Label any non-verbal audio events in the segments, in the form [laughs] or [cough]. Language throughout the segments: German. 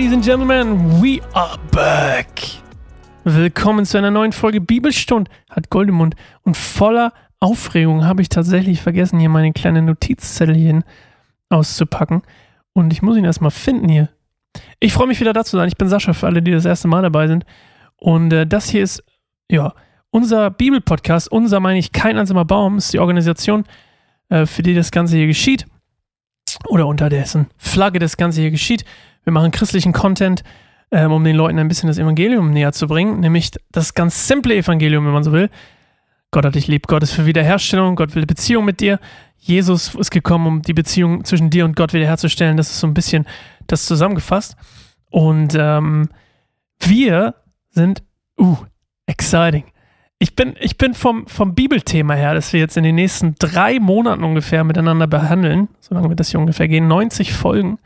Ladies and Gentlemen, we are back. Willkommen zu einer neuen Folge Bibelstund, hat Goldemund. Und voller Aufregung habe ich tatsächlich vergessen, hier meine kleine Notizzettelchen auszupacken. Und ich muss ihn erstmal finden hier. Ich freue mich wieder da zu sein. Ich bin Sascha für alle, die das erste Mal dabei sind. Und äh, das hier ist, ja, unser Bibelpodcast. Unser meine ich kein einsamer Baum, ist die Organisation, äh, für die das Ganze hier geschieht. Oder unter dessen Flagge das Ganze hier geschieht. Wir machen christlichen Content, ähm, um den Leuten ein bisschen das Evangelium näher zu bringen. Nämlich das ganz simple Evangelium, wenn man so will. Gott hat dich lieb, Gott ist für Wiederherstellung, Gott will Beziehung mit dir. Jesus ist gekommen, um die Beziehung zwischen dir und Gott wiederherzustellen. Das ist so ein bisschen das zusammengefasst. Und ähm, wir sind, uh, exciting. Ich bin, ich bin vom, vom Bibelthema her, das wir jetzt in den nächsten drei Monaten ungefähr miteinander behandeln, solange wird das hier ungefähr gehen, 90 Folgen,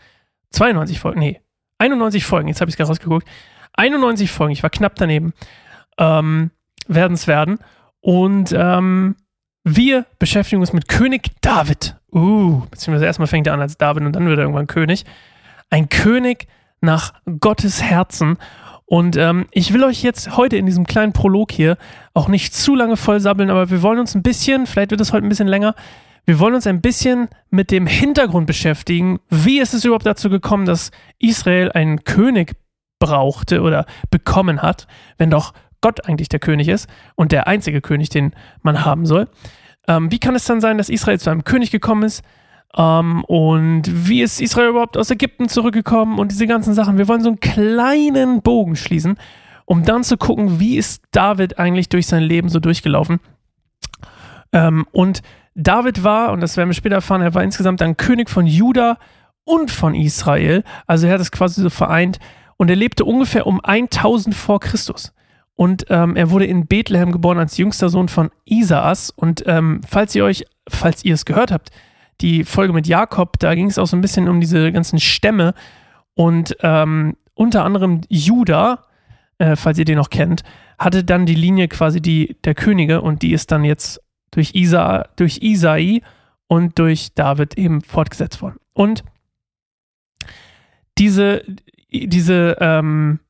92 Folgen, nee, 91 Folgen, jetzt habe ich es gerade rausgeguckt, 91 Folgen, ich war knapp daneben, ähm, werden es werden. Und ähm, wir beschäftigen uns mit König David. Uh, beziehungsweise erstmal fängt er an als David und dann wird er irgendwann König. Ein König nach Gottes Herzen. Und ähm, ich will euch jetzt heute in diesem kleinen Prolog hier auch nicht zu lange vollsabbeln, aber wir wollen uns ein bisschen, vielleicht wird es heute ein bisschen länger, wir wollen uns ein bisschen mit dem Hintergrund beschäftigen. Wie ist es überhaupt dazu gekommen, dass Israel einen König brauchte oder bekommen hat, wenn doch Gott eigentlich der König ist und der einzige König, den man haben soll. Ähm, wie kann es dann sein, dass Israel zu einem König gekommen ist? Ähm, und wie ist Israel überhaupt aus Ägypten zurückgekommen und diese ganzen Sachen? Wir wollen so einen kleinen Bogen schließen, um dann zu gucken, wie ist David eigentlich durch sein Leben so durchgelaufen. Ähm, und David war, und das werden wir später erfahren, er war insgesamt dann König von Juda und von Israel. Also er hat es quasi so vereint. Und er lebte ungefähr um 1000 vor Christus. Und ähm, er wurde in Bethlehem geboren als jüngster Sohn von Isaas. Und ähm, falls ihr euch, falls ihr es gehört habt, die Folge mit Jakob, da ging es auch so ein bisschen um diese ganzen Stämme. Und ähm, unter anderem Juda, äh, falls ihr den noch kennt, hatte dann die Linie quasi die der Könige und die ist dann jetzt durch, Isa, durch Isai und durch David eben fortgesetzt worden. Und diese, diese, ähm,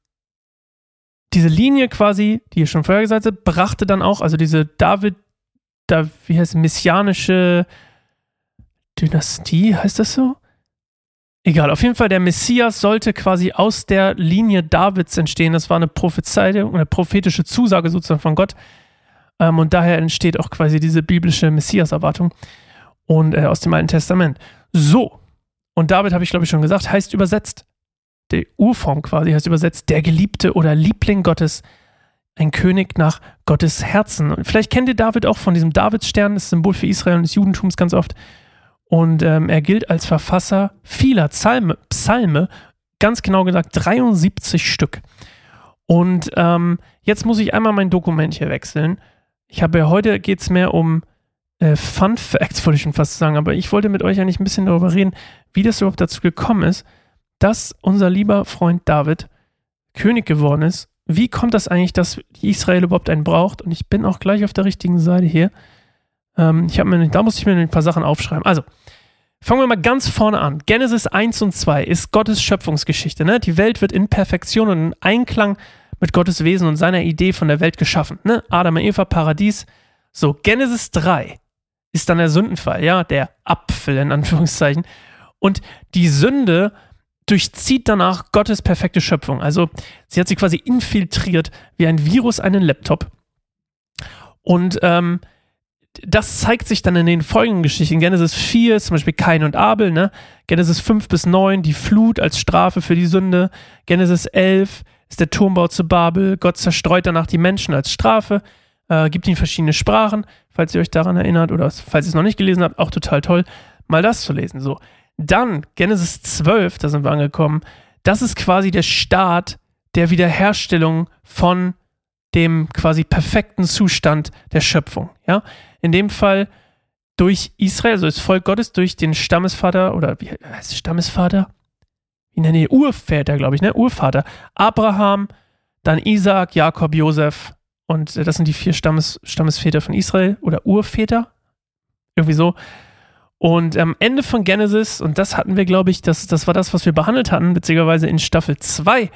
diese Linie quasi, die ihr schon vorher gesagt habt, brachte dann auch, also diese David, da, wie heißt es, messianische Dynastie, heißt das so? Egal, auf jeden Fall, der Messias sollte quasi aus der Linie Davids entstehen. Das war eine Prophezeiung, eine prophetische Zusage sozusagen von Gott. Ähm, und daher entsteht auch quasi diese biblische Messias-Erwartung und äh, aus dem Alten Testament. So, und David habe ich glaube ich schon gesagt, heißt übersetzt die Urform quasi heißt übersetzt der Geliebte oder Liebling Gottes, ein König nach Gottes Herzen. Und vielleicht kennt ihr David auch von diesem Davidsstern, das Symbol für Israel und des Judentums ganz oft. Und ähm, er gilt als Verfasser vieler Psalme, Psalme, ganz genau gesagt 73 Stück. Und ähm, jetzt muss ich einmal mein Dokument hier wechseln. Ich habe ja heute geht es mehr um äh, Fun Facts, [laughs] wollte ich schon fast sagen, aber ich wollte mit euch eigentlich ein bisschen darüber reden, wie das überhaupt dazu gekommen ist dass unser lieber Freund David König geworden ist. Wie kommt das eigentlich, dass Israel überhaupt einen braucht? Und ich bin auch gleich auf der richtigen Seite hier. Ähm, ich mir, da muss ich mir ein paar Sachen aufschreiben. Also, fangen wir mal ganz vorne an. Genesis 1 und 2 ist Gottes Schöpfungsgeschichte. Ne? Die Welt wird in Perfektion und in Einklang mit Gottes Wesen und seiner Idee von der Welt geschaffen. Ne? Adam und Eva, Paradies. So, Genesis 3 ist dann der Sündenfall, ja, der Apfel in Anführungszeichen. Und die Sünde durchzieht danach Gottes perfekte Schöpfung. Also sie hat sie quasi infiltriert wie ein Virus einen Laptop. Und ähm, das zeigt sich dann in den folgenden Geschichten. Genesis 4 ist zum Beispiel Kain und Abel, ne? Genesis 5 bis 9 die Flut als Strafe für die Sünde. Genesis 11 ist der Turmbau zu Babel. Gott zerstreut danach die Menschen als Strafe, äh, gibt ihnen verschiedene Sprachen, falls ihr euch daran erinnert oder falls ihr es noch nicht gelesen habt, auch total toll, mal das zu lesen. So, dann Genesis 12, da sind wir angekommen. Das ist quasi der Start der Wiederherstellung von dem quasi perfekten Zustand der Schöpfung. Ja? In dem Fall durch Israel, also das Volk Gottes, durch den Stammesvater oder wie heißt es Stammesvater? Wie nenne ich Urväter, glaube ich, ne? Urvater. Abraham, dann Isaac, Jakob, Josef und das sind die vier Stammes, Stammesväter von Israel oder Urväter. Irgendwie so. Und am Ende von Genesis, und das hatten wir, glaube ich, das, das war das, was wir behandelt hatten, beziehungsweise in Staffel 2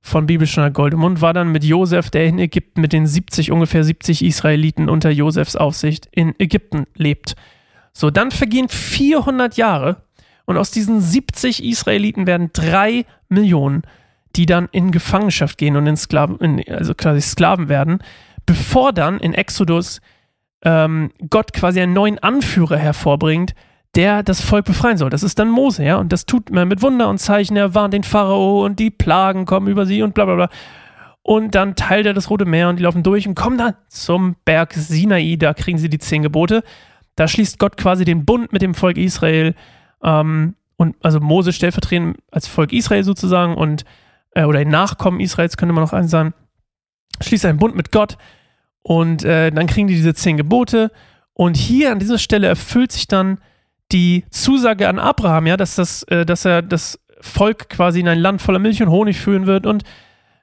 von Bibelstunde Goldemund, war dann mit Josef, der in Ägypten mit den 70, ungefähr 70 Israeliten unter Josefs Aufsicht in Ägypten lebt. So, dann vergehen 400 Jahre und aus diesen 70 Israeliten werden drei Millionen, die dann in Gefangenschaft gehen und in Sklaven, in, also quasi Sklaven werden, bevor dann in Exodus ähm, Gott quasi einen neuen Anführer hervorbringt, der das Volk befreien soll. Das ist dann Mose, ja. Und das tut man mit Wunder und Zeichen. Er warnt den Pharao und die Plagen kommen über sie und bla bla bla. Und dann teilt er das Rote Meer und die laufen durch und kommen dann zum Berg Sinai. Da kriegen sie die zehn Gebote. Da schließt Gott quasi den Bund mit dem Volk Israel. Ähm, und also Mose stellvertretend als Volk Israel sozusagen und äh, oder den Nachkommen Israels könnte man noch sagen, schließt einen Bund mit Gott und äh, dann kriegen die diese zehn Gebote. Und hier an dieser Stelle erfüllt sich dann die Zusage an Abraham, ja, dass, das, äh, dass er das Volk quasi in ein Land voller Milch und Honig führen wird und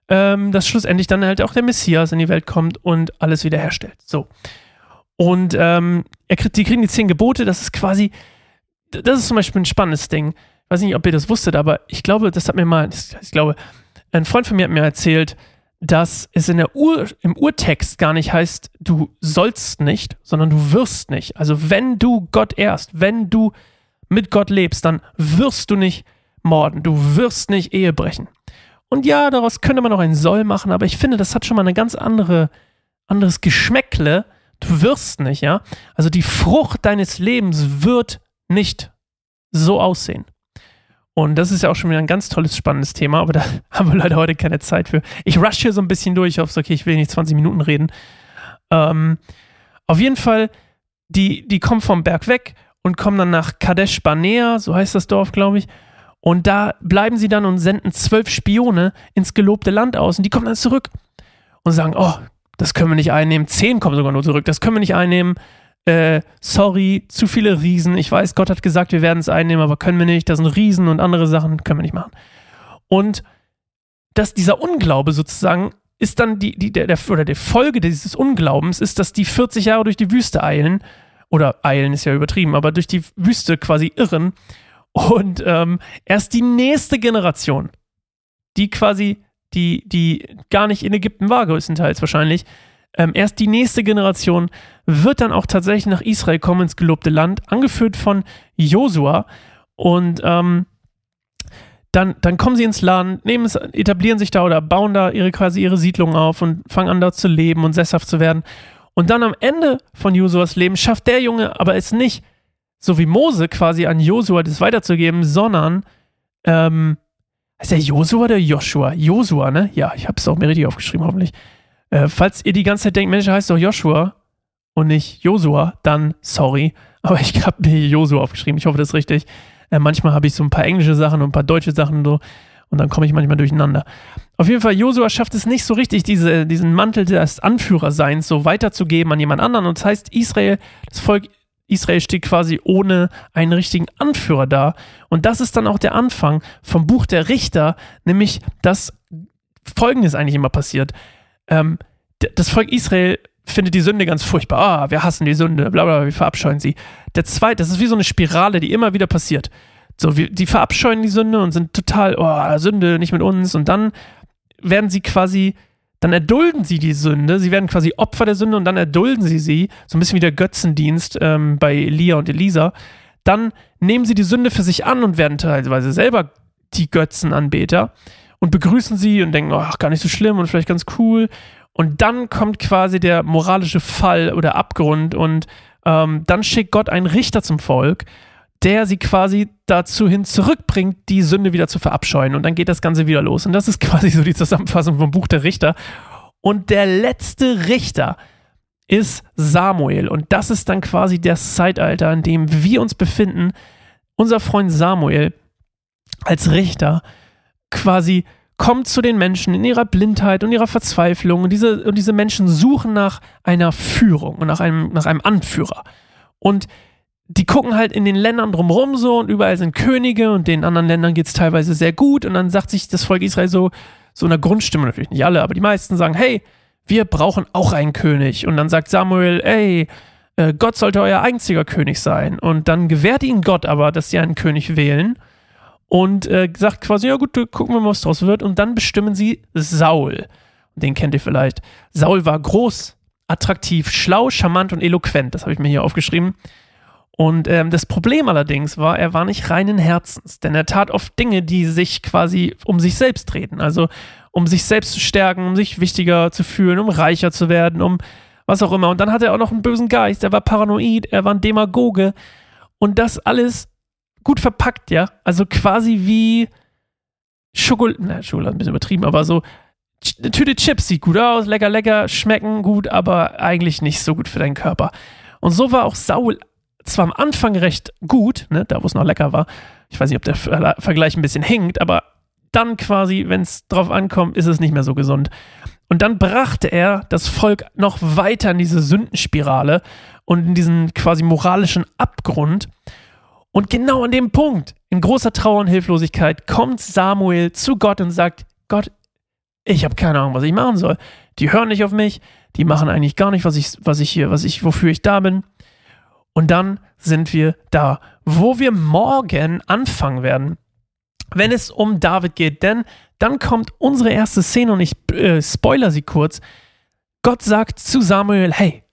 ähm, dass schlussendlich dann halt auch der Messias in die Welt kommt und alles wiederherstellt. So. Und ähm, er die kriegen die zehn Gebote, das ist quasi, das ist zum Beispiel ein spannendes Ding. Ich weiß nicht, ob ihr das wusstet, aber ich glaube, das hat mir mal, ich glaube, ein Freund von mir hat mir erzählt, dass es in der Ur, im Urtext gar nicht heißt, du sollst nicht, sondern du wirst nicht. Also wenn du Gott ehrst, wenn du mit Gott lebst, dann wirst du nicht morden, du wirst nicht Ehe brechen. Und ja, daraus könnte man auch ein Soll machen, aber ich finde, das hat schon mal eine ganz andere, anderes Geschmäckle. Du wirst nicht, ja. Also die Frucht deines Lebens wird nicht so aussehen. Und das ist ja auch schon wieder ein ganz tolles, spannendes Thema, aber da [laughs] haben wir leider heute keine Zeit für. Ich rush hier so ein bisschen durch, ich hoffe, okay, ich will nicht 20 Minuten reden. Ähm, auf jeden Fall, die, die kommen vom Berg weg und kommen dann nach Kadesh Barnea, so heißt das Dorf, glaube ich. Und da bleiben sie dann und senden zwölf Spione ins gelobte Land aus. Und die kommen dann zurück und sagen, oh, das können wir nicht einnehmen. Zehn kommen sogar nur zurück, das können wir nicht einnehmen äh, sorry, zu viele Riesen. Ich weiß, Gott hat gesagt, wir werden es einnehmen, aber können wir nicht. Das sind Riesen und andere Sachen, können wir nicht machen. Und dass dieser Unglaube sozusagen ist dann die, die, der, der, oder die Folge dieses Unglaubens ist, dass die 40 Jahre durch die Wüste eilen, oder eilen ist ja übertrieben, aber durch die Wüste quasi irren und ähm, erst die nächste Generation, die quasi, die, die gar nicht in Ägypten war, größtenteils wahrscheinlich, ähm, erst die nächste Generation wird dann auch tatsächlich nach Israel kommen, ins gelobte Land, angeführt von Josua. Und ähm, dann, dann kommen sie ins Land, nehmen es, etablieren sich da oder bauen da ihre, quasi ihre Siedlung auf und fangen an, dort zu leben und sesshaft zu werden. Und dann am Ende von Josuas Leben schafft der Junge aber es nicht, so wie Mose quasi an Josua das weiterzugeben, sondern ähm, ist der Josua oder Joshua? Josua, ne? Ja, ich habe es auch mir richtig aufgeschrieben, hoffentlich. Äh, falls ihr die ganze Zeit denkt, Mensch, heißt doch Joshua und nicht Josua, dann sorry. [laughs] Aber ich habe mir Josua aufgeschrieben. Ich hoffe, das ist richtig. Äh, manchmal habe ich so ein paar englische Sachen und ein paar deutsche Sachen so. Und dann komme ich manchmal durcheinander. Auf jeden Fall, Josua schafft es nicht so richtig, diese, diesen Mantel des Anführerseins so weiterzugeben an jemand anderen. Und das heißt, Israel, das Volk Israel steht quasi ohne einen richtigen Anführer da. Und das ist dann auch der Anfang vom Buch der Richter, nämlich dass Folgendes eigentlich immer passiert ähm, das Volk Israel findet die Sünde ganz furchtbar. Ah, wir hassen die Sünde, bla bla, wir verabscheuen sie. Der zweite, das ist wie so eine Spirale, die immer wieder passiert. So, wir, die verabscheuen die Sünde und sind total, oh, Sünde, nicht mit uns. Und dann werden sie quasi, dann erdulden sie die Sünde. Sie werden quasi Opfer der Sünde und dann erdulden sie sie. So ein bisschen wie der Götzendienst ähm, bei Elia und Elisa. Dann nehmen sie die Sünde für sich an und werden teilweise selber die Götzenanbeter und begrüßen sie und denken, ach, gar nicht so schlimm und vielleicht ganz cool. Und dann kommt quasi der moralische Fall oder Abgrund und ähm, dann schickt Gott einen Richter zum Volk, der sie quasi dazu hin zurückbringt, die Sünde wieder zu verabscheuen. Und dann geht das Ganze wieder los. Und das ist [laughs] quasi so die Zusammenfassung vom Buch der Richter. Und der letzte Richter ist Samuel. Und das ist dann quasi das Zeitalter, in dem wir uns befinden. Unser Freund Samuel als Richter quasi kommt zu den Menschen in ihrer Blindheit und ihrer Verzweiflung und diese, und diese Menschen suchen nach einer Führung und nach einem, nach einem Anführer. Und die gucken halt in den Ländern drumherum so und überall sind Könige und den anderen Ländern geht es teilweise sehr gut und dann sagt sich das Volk Israel so, so einer Grundstimme, natürlich nicht alle, aber die meisten sagen, hey, wir brauchen auch einen König. Und dann sagt Samuel, ey, äh, Gott sollte euer einziger König sein. Und dann gewährt ihnen Gott aber, dass sie einen König wählen und äh, sagt quasi, ja gut, gucken wir mal, was draus wird. Und dann bestimmen sie Saul. Den kennt ihr vielleicht. Saul war groß, attraktiv, schlau, charmant und eloquent. Das habe ich mir hier aufgeschrieben. Und ähm, das Problem allerdings war, er war nicht reinen Herzens, denn er tat oft Dinge, die sich quasi um sich selbst drehten. Also um sich selbst zu stärken, um sich wichtiger zu fühlen, um reicher zu werden, um was auch immer. Und dann hatte er auch noch einen bösen Geist, er war paranoid, er war ein Demagoge. Und das alles gut verpackt, ja. Also quasi wie Schokolade, na, Schokolade ein bisschen übertrieben, aber so eine Tüte Chips sieht gut aus, lecker, lecker, schmecken gut, aber eigentlich nicht so gut für deinen Körper. Und so war auch Saul zwar am Anfang recht gut, ne, da wo es noch lecker war. Ich weiß nicht, ob der Vergleich ein bisschen hinkt, aber dann quasi, wenn es drauf ankommt, ist es nicht mehr so gesund. Und dann brachte er das Volk noch weiter in diese Sündenspirale und in diesen quasi moralischen Abgrund. Und genau an dem Punkt, in großer Trauer und Hilflosigkeit, kommt Samuel zu Gott und sagt: Gott, ich habe keine Ahnung, was ich machen soll. Die hören nicht auf mich, die machen eigentlich gar nicht, was ich, was ich hier, was ich, wofür ich da bin. Und dann sind wir da, wo wir morgen anfangen werden, wenn es um David geht. Denn dann kommt unsere erste Szene und ich äh, spoiler sie kurz. Gott sagt zu Samuel, hey,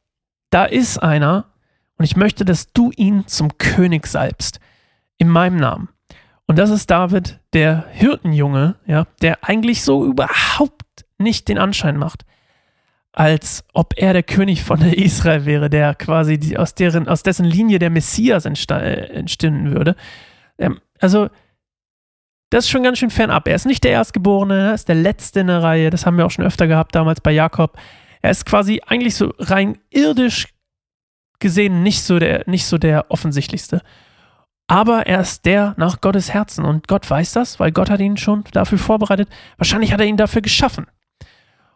da ist einer und ich möchte, dass du ihn zum König salbst. In meinem Namen. Und das ist David, der Hirtenjunge, ja, der eigentlich so überhaupt nicht den Anschein macht, als ob er der König von Israel wäre, der quasi die, aus, deren, aus dessen Linie der Messias entstehen würde. Ähm, also, das ist schon ganz schön fernab. Er ist nicht der Erstgeborene, er ist der Letzte in der Reihe. Das haben wir auch schon öfter gehabt, damals bei Jakob. Er ist quasi eigentlich so rein irdisch gesehen nicht so der, nicht so der offensichtlichste. Aber er ist der nach Gottes Herzen und Gott weiß das, weil Gott hat ihn schon dafür vorbereitet. Wahrscheinlich hat er ihn dafür geschaffen.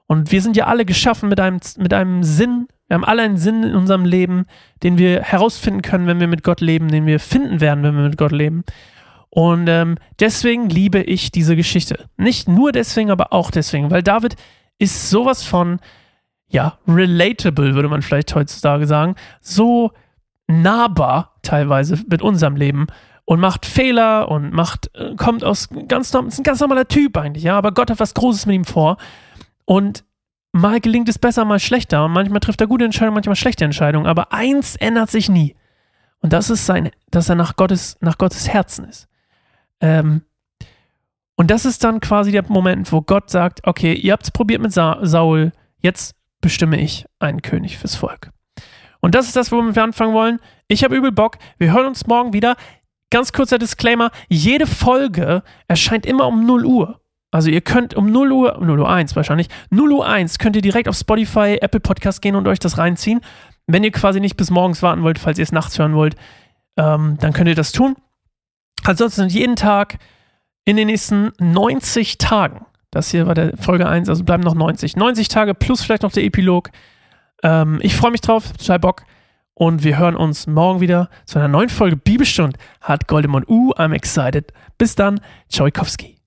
Und wir sind ja alle geschaffen mit einem, mit einem Sinn. Wir haben alle einen Sinn in unserem Leben, den wir herausfinden können, wenn wir mit Gott leben, den wir finden werden, wenn wir mit Gott leben. Und ähm, deswegen liebe ich diese Geschichte. Nicht nur deswegen, aber auch deswegen, weil David ist sowas von, ja, relatable, würde man vielleicht heutzutage sagen. So nahbar teilweise mit unserem Leben und macht Fehler und macht, äh, kommt aus ganz, ist ein ganz normaler Typ eigentlich, ja, aber Gott hat was Großes mit ihm vor und mal gelingt es besser, mal schlechter. Und manchmal trifft er gute Entscheidungen, manchmal schlechte Entscheidungen. Aber eins ändert sich nie. Und das ist sein, dass er nach Gottes, nach Gottes Herzen ist. Ähm, und das ist dann quasi der Moment, wo Gott sagt, okay, ihr habt es probiert mit Sa Saul, jetzt bestimme ich einen König fürs Volk. Und das ist das, womit wir anfangen wollen. Ich habe übel Bock. Wir hören uns morgen wieder. Ganz kurzer Disclaimer: Jede Folge erscheint immer um 0 Uhr. Also ihr könnt um 0 Uhr, 0 Uhr 1 wahrscheinlich, 0 Uhr 1 könnt ihr direkt auf Spotify, Apple Podcast gehen und euch das reinziehen. Wenn ihr quasi nicht bis morgens warten wollt, falls ihr es nachts hören wollt, ähm, dann könnt ihr das tun. Ansonsten jeden Tag in den nächsten 90 Tagen, das hier war der Folge 1, also bleiben noch 90. 90 Tage plus vielleicht noch der Epilog. Ähm, ich freue mich drauf, total Bock. Und wir hören uns morgen wieder zu einer neuen Folge Bibelstund. Hat Goldemond U, I'm excited. Bis dann, Tschauikowski.